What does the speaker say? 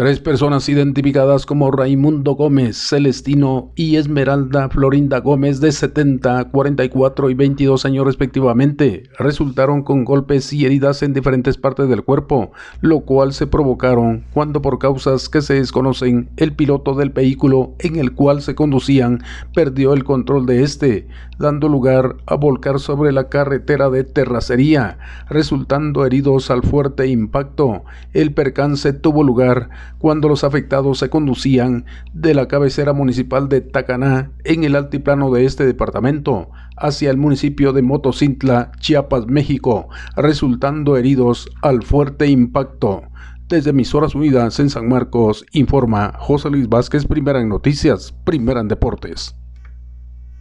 Tres personas identificadas como Raimundo Gómez, Celestino y Esmeralda Florinda Gómez de 70, 44 y 22 años respectivamente resultaron con golpes y heridas en diferentes partes del cuerpo, lo cual se provocaron cuando por causas que se desconocen el piloto del vehículo en el cual se conducían perdió el control de este, dando lugar a volcar sobre la carretera de terracería, resultando heridos al fuerte impacto. El percance tuvo lugar cuando los afectados se conducían de la cabecera municipal de Tacaná en el altiplano de este departamento hacia el municipio de Motocintla, Chiapas, México, resultando heridos al fuerte impacto. Desde Emisoras Unidas en San Marcos, informa José Luis Vázquez, primera en noticias, primera en deportes.